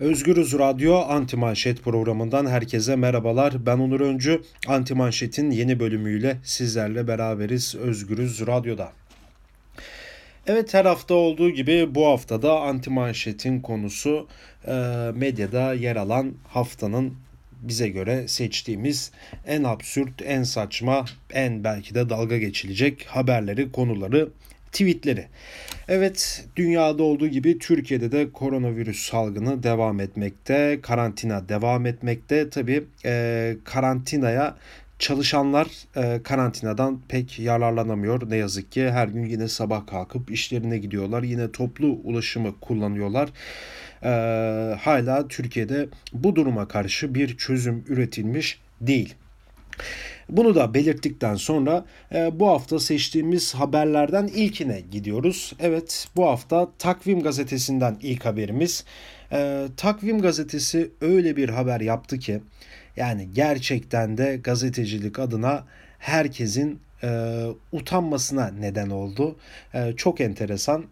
Özgürüz Radyo Anti Manşet programından herkese merhabalar. Ben Onur Öncü. Anti Manşet'in yeni bölümüyle sizlerle beraberiz Özgürüz Radyo'da. Evet her hafta olduğu gibi bu haftada Anti Manşet'in konusu e, medyada yer alan haftanın bize göre seçtiğimiz en absürt, en saçma, en belki de dalga geçilecek haberleri, konuları, tweetleri. Evet, dünyada olduğu gibi Türkiye'de de koronavirüs salgını devam etmekte, karantina devam etmekte. Tabii e, karantinaya çalışanlar e, karantinadan pek yararlanamıyor. Ne yazık ki her gün yine sabah kalkıp işlerine gidiyorlar. Yine toplu ulaşımı kullanıyorlar. E, hala Türkiye'de bu duruma karşı bir çözüm üretilmiş değil. Bunu da belirttikten sonra e, bu hafta seçtiğimiz haberlerden ilkine gidiyoruz. Evet bu hafta Takvim Gazetesi'nden ilk haberimiz. E, Takvim Gazetesi öyle bir haber yaptı ki yani gerçekten de gazetecilik adına herkesin e, utanmasına neden oldu. E, çok enteresan.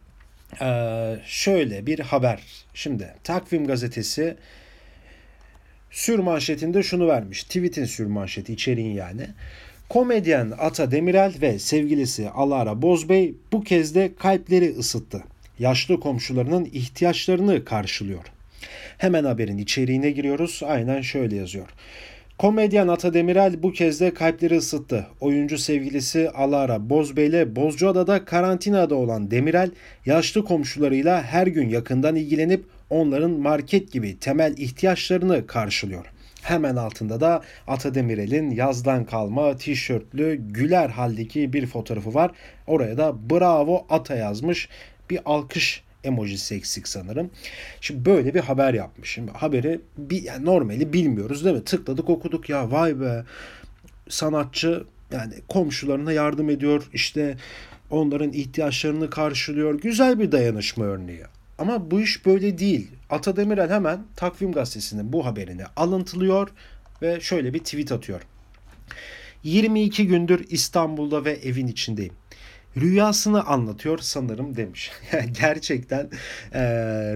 E, şöyle bir haber. Şimdi Takvim Gazetesi sür manşetinde şunu vermiş. Tweet'in sür manşeti içeriğin yani. Komedyen Ata Demirel ve sevgilisi Alara Bozbey bu kez de kalpleri ısıttı. Yaşlı komşularının ihtiyaçlarını karşılıyor. Hemen haberin içeriğine giriyoruz. Aynen şöyle yazıyor. Komedyen Ata Demirel bu kez de kalpleri ısıttı. Oyuncu sevgilisi Alara Bozbey ile Bozcaada'da karantinada olan Demirel yaşlı komşularıyla her gün yakından ilgilenip onların market gibi temel ihtiyaçlarını karşılıyor. Hemen altında da Ata Demirel'in yazdan kalma tişörtlü güler haldeki bir fotoğrafı var. Oraya da bravo Ata yazmış. Bir alkış emojisi eksik sanırım. Şimdi böyle bir haber yapmış. Şimdi haberi bir, yani normali bilmiyoruz değil mi? Tıkladık okuduk ya vay be sanatçı yani komşularına yardım ediyor işte onların ihtiyaçlarını karşılıyor. Güzel bir dayanışma örneği. Ama bu iş böyle değil. Ata Demirel hemen Takvim Gazetesi'nin bu haberini alıntılıyor ve şöyle bir tweet atıyor. 22 gündür İstanbul'da ve evin içindeyim rüyasını anlatıyor sanırım demiş. Gerçekten e,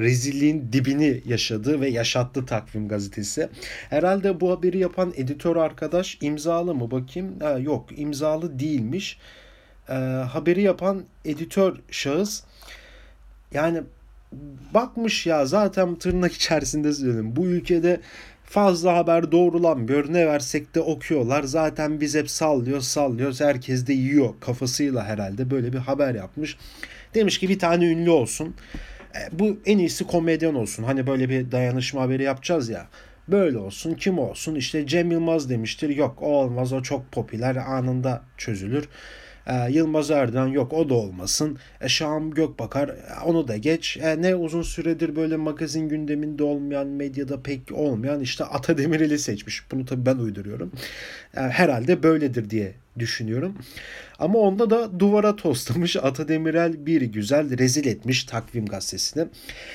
rezilliğin dibini yaşadı ve yaşattı Takvim Gazetesi. Herhalde bu haberi yapan editör arkadaş imzalı mı bakayım? Ha, yok imzalı değilmiş. E, haberi yapan editör şahıs yani bakmış ya zaten tırnak içerisinde söylüyorum. Bu ülkede fazla haber doğrulanmıyor. Ne versek de okuyorlar. Zaten biz hep sallıyoruz sallıyoruz. Herkes de yiyor kafasıyla herhalde böyle bir haber yapmış. Demiş ki bir tane ünlü olsun. E, bu en iyisi komedyen olsun. Hani böyle bir dayanışma haberi yapacağız ya. Böyle olsun kim olsun işte Cem Yılmaz demiştir. Yok o olmaz o çok popüler anında çözülür. E, Yılmaz Erdoğan yok o da olmasın. E, Şahım Gökbakar e, onu da geç. E, ne uzun süredir böyle magazin gündeminde olmayan, medyada pek olmayan işte Ata Demirel'i seçmiş. Bunu tabii ben uyduruyorum. E, herhalde böyledir diye düşünüyorum. Ama onda da duvara toslamış Ata Demirel bir güzel rezil etmiş Takvim Gazetesi'ni.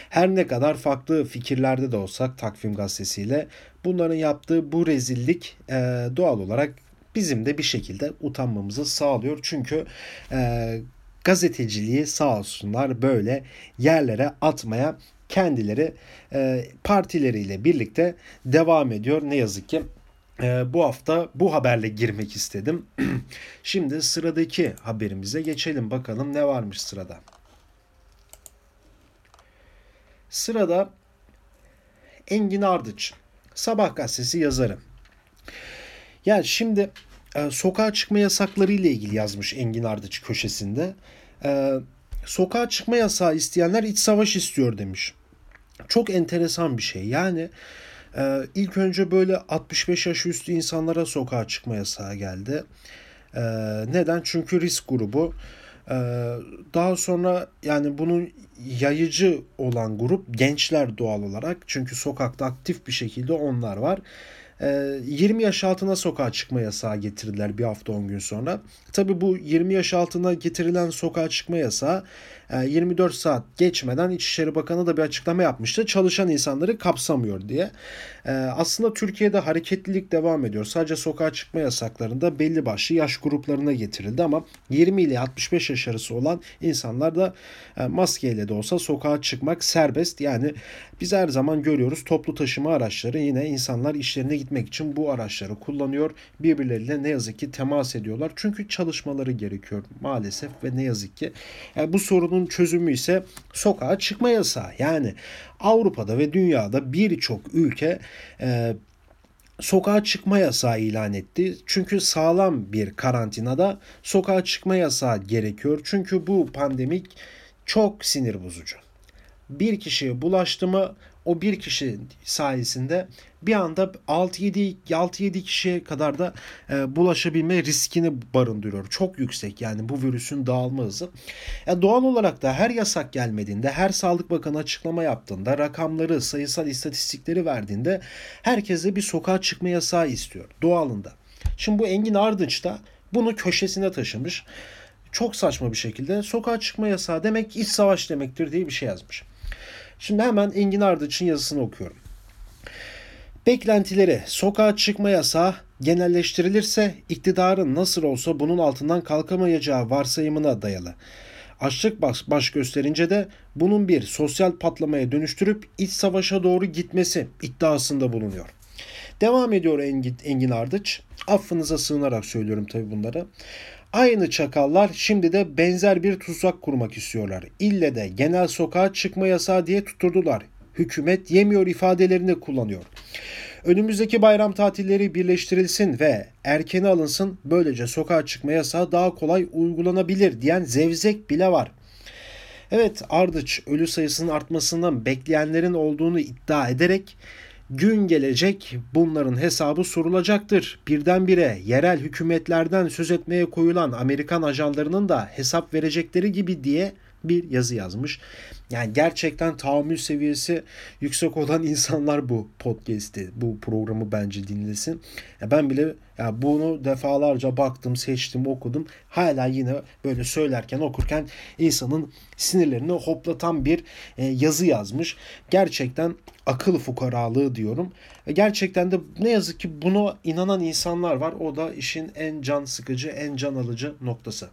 Her ne kadar farklı fikirlerde de olsak Takvim Gazetesi'yle bunların yaptığı bu rezillik e, doğal olarak bizim de bir şekilde utanmamızı sağlıyor. Çünkü e, gazeteciliği sağ olsunlar böyle yerlere atmaya kendileri e, partileriyle birlikte devam ediyor. Ne yazık ki e, bu hafta bu haberle girmek istedim. Şimdi sıradaki haberimize geçelim bakalım ne varmış sırada. Sırada Engin Ardıç, Sabah gazetesi yazarı. Yani şimdi sokağa çıkma yasakları ile ilgili yazmış Engin Ardıç köşesinde. E, sokağa çıkma yasağı isteyenler iç savaş istiyor demiş. Çok enteresan bir şey. Yani e, ilk önce böyle 65 yaş üstü insanlara sokağa çıkma yasağı geldi. E, neden? Çünkü risk grubu. E, daha sonra yani bunun yayıcı olan grup gençler doğal olarak. Çünkü sokakta aktif bir şekilde onlar var. 20 yaş altına sokağa çıkma yasağı getirdiler bir hafta 10 gün sonra. Tabi bu 20 yaş altına getirilen sokağa çıkma yasağı 24 e, saat geçmeden İçişleri Bakanı da bir açıklama yapmıştı. Çalışan insanları kapsamıyor diye. E, aslında Türkiye'de hareketlilik devam ediyor. Sadece sokağa çıkma yasaklarında belli başlı yaş gruplarına getirildi ama 20 ile 65 yaş arası olan insanlar da e, maskeyle de olsa sokağa çıkmak serbest. Yani biz her zaman görüyoruz toplu taşıma araçları yine insanlar işlerine gitmek için bu araçları kullanıyor. Birbirleriyle ne yazık ki temas ediyorlar. Çünkü çalışmaları gerekiyor maalesef ve ne yazık ki. Yani bu sorunun çözümü ise sokağa çıkma yasağı. Yani Avrupa'da ve dünyada birçok ülke e, sokağa çıkma yasağı ilan etti. Çünkü sağlam bir karantinada sokağa çıkma yasağı gerekiyor. Çünkü bu pandemik çok sinir bozucu. Bir kişiye bulaştı mı o bir kişi sayesinde bir anda 6-7 6-7 kişiye kadar da e, bulaşabilme riskini barındırıyor. Çok yüksek yani bu virüsün dağılma hızı. E, doğal olarak da her yasak gelmediğinde, her Sağlık Bakanı açıklama yaptığında, rakamları, sayısal istatistikleri verdiğinde herkese bir sokağa çıkma yasağı istiyor doğalında. Şimdi bu Engin Ardınç da bunu köşesine taşımış. Çok saçma bir şekilde sokağa çıkma yasağı demek iç savaş demektir diye bir şey yazmış. Şimdi hemen Engin Ardıç'ın yazısını okuyorum. Beklentileri sokağa çıkma yasağı genelleştirilirse iktidarın nasıl olsa bunun altından kalkamayacağı varsayımına dayalı. Açlık baş, baş gösterince de bunun bir sosyal patlamaya dönüştürüp iç savaşa doğru gitmesi iddiasında bulunuyor. Devam ediyor Engin, Engin Ardıç. Affınıza sığınarak söylüyorum tabi bunları. Aynı çakallar şimdi de benzer bir tuzak kurmak istiyorlar. İlle de genel sokağa çıkma yasağı diye tuturdular. Hükümet yemiyor ifadelerini kullanıyor. Önümüzdeki bayram tatilleri birleştirilsin ve erkene alınsın böylece sokağa çıkma yasağı daha kolay uygulanabilir diyen zevzek bile var. Evet Ardıç ölü sayısının artmasından bekleyenlerin olduğunu iddia ederek Gün gelecek bunların hesabı sorulacaktır. Birdenbire yerel hükümetlerden söz etmeye koyulan Amerikan ajanlarının da hesap verecekleri gibi diye bir yazı yazmış. Yani gerçekten tahammül seviyesi yüksek olan insanlar bu podcast'i, bu programı bence dinlesin. Ya ben bile ya bunu defalarca baktım, seçtim, okudum. Hala yine böyle söylerken, okurken insanın sinirlerini hoplatan bir e, yazı yazmış. Gerçekten akıl fukaralığı diyorum. Ve gerçekten de ne yazık ki buna inanan insanlar var. O da işin en can sıkıcı, en can alıcı noktası.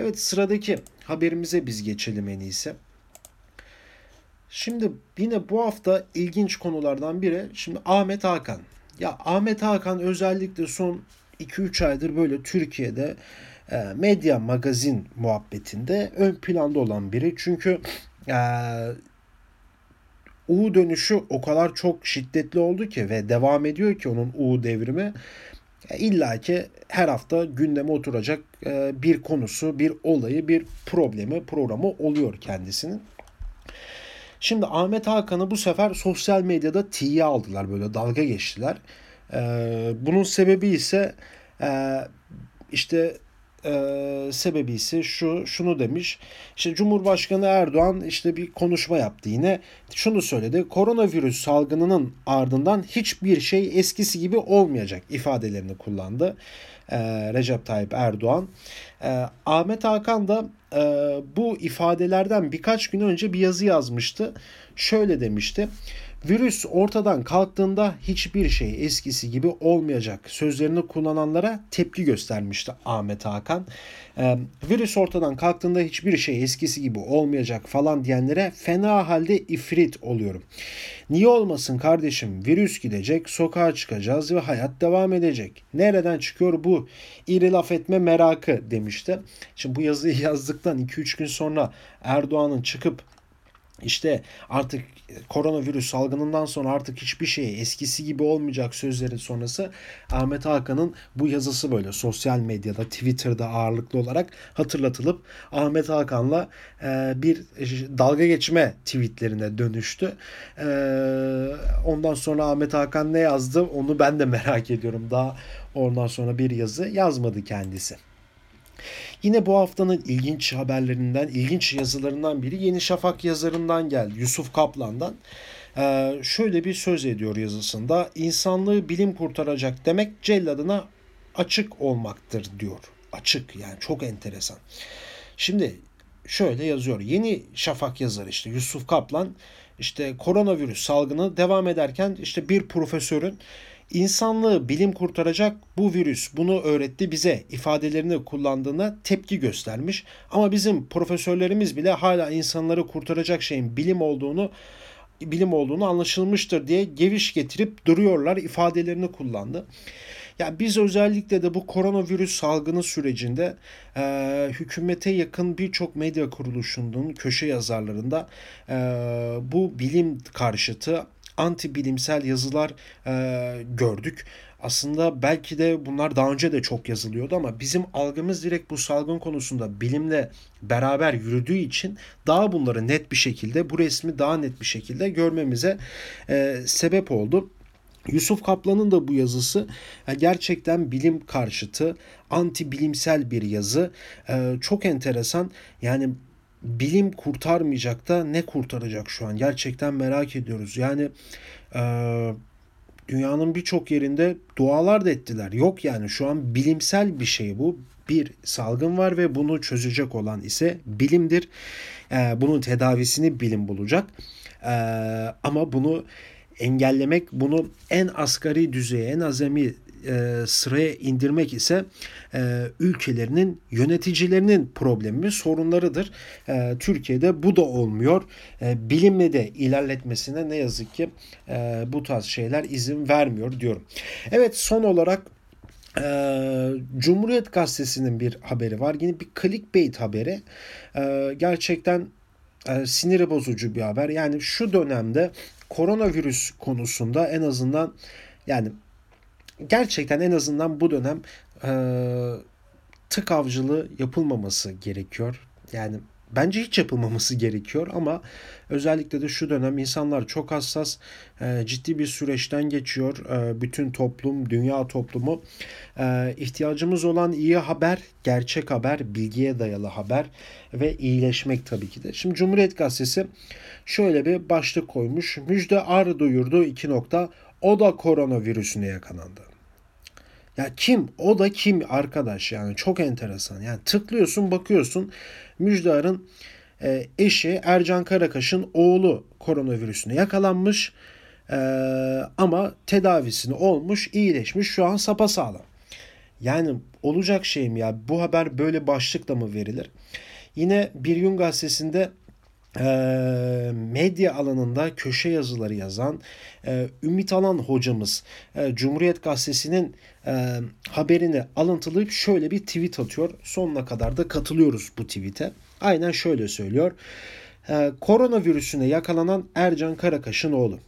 Evet sıradaki haberimize biz geçelim en iyisi. Şimdi yine bu hafta ilginç konulardan biri şimdi Ahmet Hakan. Ya Ahmet Hakan özellikle son 2-3 aydır böyle Türkiye'de e, medya magazin muhabbetinde ön planda olan biri. Çünkü e, U dönüşü o kadar çok şiddetli oldu ki ve devam ediyor ki onun U devrimi. İlla ki her hafta gündeme oturacak e, bir konusu, bir olayı, bir problemi, programı oluyor kendisinin. Şimdi Ahmet Hakan'ı bu sefer sosyal medyada tiye aldılar böyle dalga geçtiler. E, bunun sebebi ise e, işte e, sebebi ise şu şunu demiş. İşte Cumhurbaşkanı Erdoğan işte bir konuşma yaptı yine. Şunu söyledi. Koronavirüs salgınının ardından hiçbir şey eskisi gibi olmayacak ifadelerini kullandı. E, Recep Tayyip Erdoğan. E, Ahmet Hakan da e, bu ifadelerden birkaç gün önce bir yazı yazmıştı. Şöyle demişti. Virüs ortadan kalktığında hiçbir şey eskisi gibi olmayacak sözlerini kullananlara tepki göstermişti Ahmet Hakan. Ee, virüs ortadan kalktığında hiçbir şey eskisi gibi olmayacak falan diyenlere fena halde ifrit oluyorum. Niye olmasın kardeşim virüs gidecek sokağa çıkacağız ve hayat devam edecek. Nereden çıkıyor bu iri laf etme merakı demişti. Şimdi bu yazıyı yazdıktan 2-3 gün sonra Erdoğan'ın çıkıp işte artık koronavirüs salgınından sonra artık hiçbir şey eskisi gibi olmayacak sözlerin sonrası Ahmet Hakan'ın bu yazısı böyle sosyal medyada Twitter'da ağırlıklı olarak hatırlatılıp Ahmet Hakan'la e, bir dalga geçme tweetlerine dönüştü. E, ondan sonra Ahmet Hakan ne yazdı onu ben de merak ediyorum. Daha ondan sonra bir yazı yazmadı kendisi. Yine bu haftanın ilginç haberlerinden, ilginç yazılarından biri Yeni Şafak yazarından geldi. Yusuf Kaplan'dan. e, şöyle bir söz ediyor yazısında. İnsanlığı bilim kurtaracak demek celladına açık olmaktır diyor. Açık yani çok enteresan. Şimdi şöyle yazıyor. Yeni Şafak yazar işte Yusuf Kaplan işte koronavirüs salgını devam ederken işte bir profesörün insanlığı bilim kurtaracak bu virüs bunu öğretti bize ifadelerini kullandığına tepki göstermiş. Ama bizim profesörlerimiz bile hala insanları kurtaracak şeyin bilim olduğunu bilim olduğunu anlaşılmıştır diye geviş getirip duruyorlar ifadelerini kullandı. Yani biz özellikle de bu koronavirüs salgını sürecinde e, hükümete yakın birçok medya kuruluşunun köşe yazarlarında e, bu bilim karşıtı anti bilimsel yazılar e, gördük. Aslında belki de bunlar daha önce de çok yazılıyordu ama bizim algımız direkt bu salgın konusunda bilimle beraber yürüdüğü için daha bunları net bir şekilde bu resmi daha net bir şekilde görmemize e, sebep oldu. Yusuf Kaplan'ın da bu yazısı gerçekten bilim karşıtı, anti bilimsel bir yazı. Çok enteresan. Yani bilim kurtarmayacak da ne kurtaracak şu an? Gerçekten merak ediyoruz. Yani e, dünyanın birçok yerinde dualar da ettiler. Yok yani şu an bilimsel bir şey bu. Bir salgın var ve bunu çözecek olan ise bilimdir. bunun tedavisini bilim bulacak. ama bunu engellemek, bunu en asgari düzeye, en azami e, sıraya indirmek ise e, ülkelerinin yöneticilerinin problemi, sorunlarıdır. E, Türkiye'de bu da olmuyor. E, bilimle de ilerletmesine ne yazık ki e, bu tarz şeyler izin vermiyor diyorum. Evet son olarak ee, Cumhuriyet Gazetesi'nin bir haberi var. Yine bir clickbait haberi. Ee, gerçekten e, siniri bozucu bir haber. Yani şu dönemde koronavirüs konusunda en azından yani gerçekten en azından bu dönem e, tık avcılığı yapılmaması gerekiyor. Yani bence hiç yapılmaması gerekiyor ama özellikle de şu dönem insanlar çok hassas, e, ciddi bir süreçten geçiyor. E, bütün toplum, dünya toplumu e, ihtiyacımız olan iyi haber, gerçek haber, bilgiye dayalı haber ve iyileşmek tabii ki de. Şimdi Cumhuriyet Gazetesi şöyle bir başlık koymuş. Müjde ar duyurdu iki nokta. O da koronavirüsüne yakalandı. Ya kim? O da kim arkadaş yani çok enteresan. Yani tıklıyorsun bakıyorsun Müjdar'ın e, eşi Ercan Karakaş'ın oğlu koronavirüsüne yakalanmış e, ama tedavisini olmuş iyileşmiş şu an sapasağlam. Yani olacak şey mi ya bu haber böyle başlıkla mı verilir? Yine Bir Gün Gazetesi'nde medya alanında köşe yazıları yazan e, Ümit Alan hocamız e, Cumhuriyet Gazetesi'nin e, haberini alıntılayıp şöyle bir tweet atıyor. Sonuna kadar da katılıyoruz bu tweet'e. Aynen şöyle söylüyor. Koronavirüsüne yakalanan Ercan Karakaş'ın oğlu.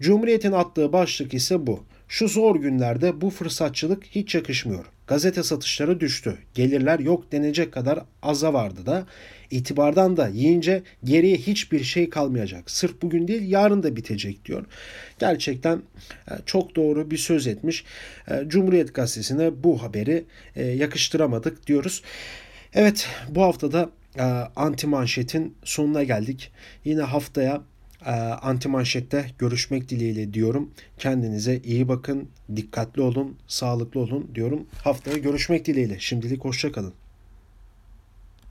Cumhuriyet'in attığı başlık ise bu. Şu zor günlerde bu fırsatçılık hiç yakışmıyor. Gazete satışları düştü. Gelirler yok denecek kadar aza vardı da. itibardan da yiyince geriye hiçbir şey kalmayacak. Sırf bugün değil yarın da bitecek diyor. Gerçekten e, çok doğru bir söz etmiş. E, Cumhuriyet Gazetesi'ne bu haberi e, yakıştıramadık diyoruz. Evet bu haftada anti manşetin sonuna geldik. Yine haftaya anti manşette görüşmek dileğiyle diyorum. Kendinize iyi bakın, dikkatli olun, sağlıklı olun diyorum. Haftaya görüşmek dileğiyle. Şimdilik hoşçakalın.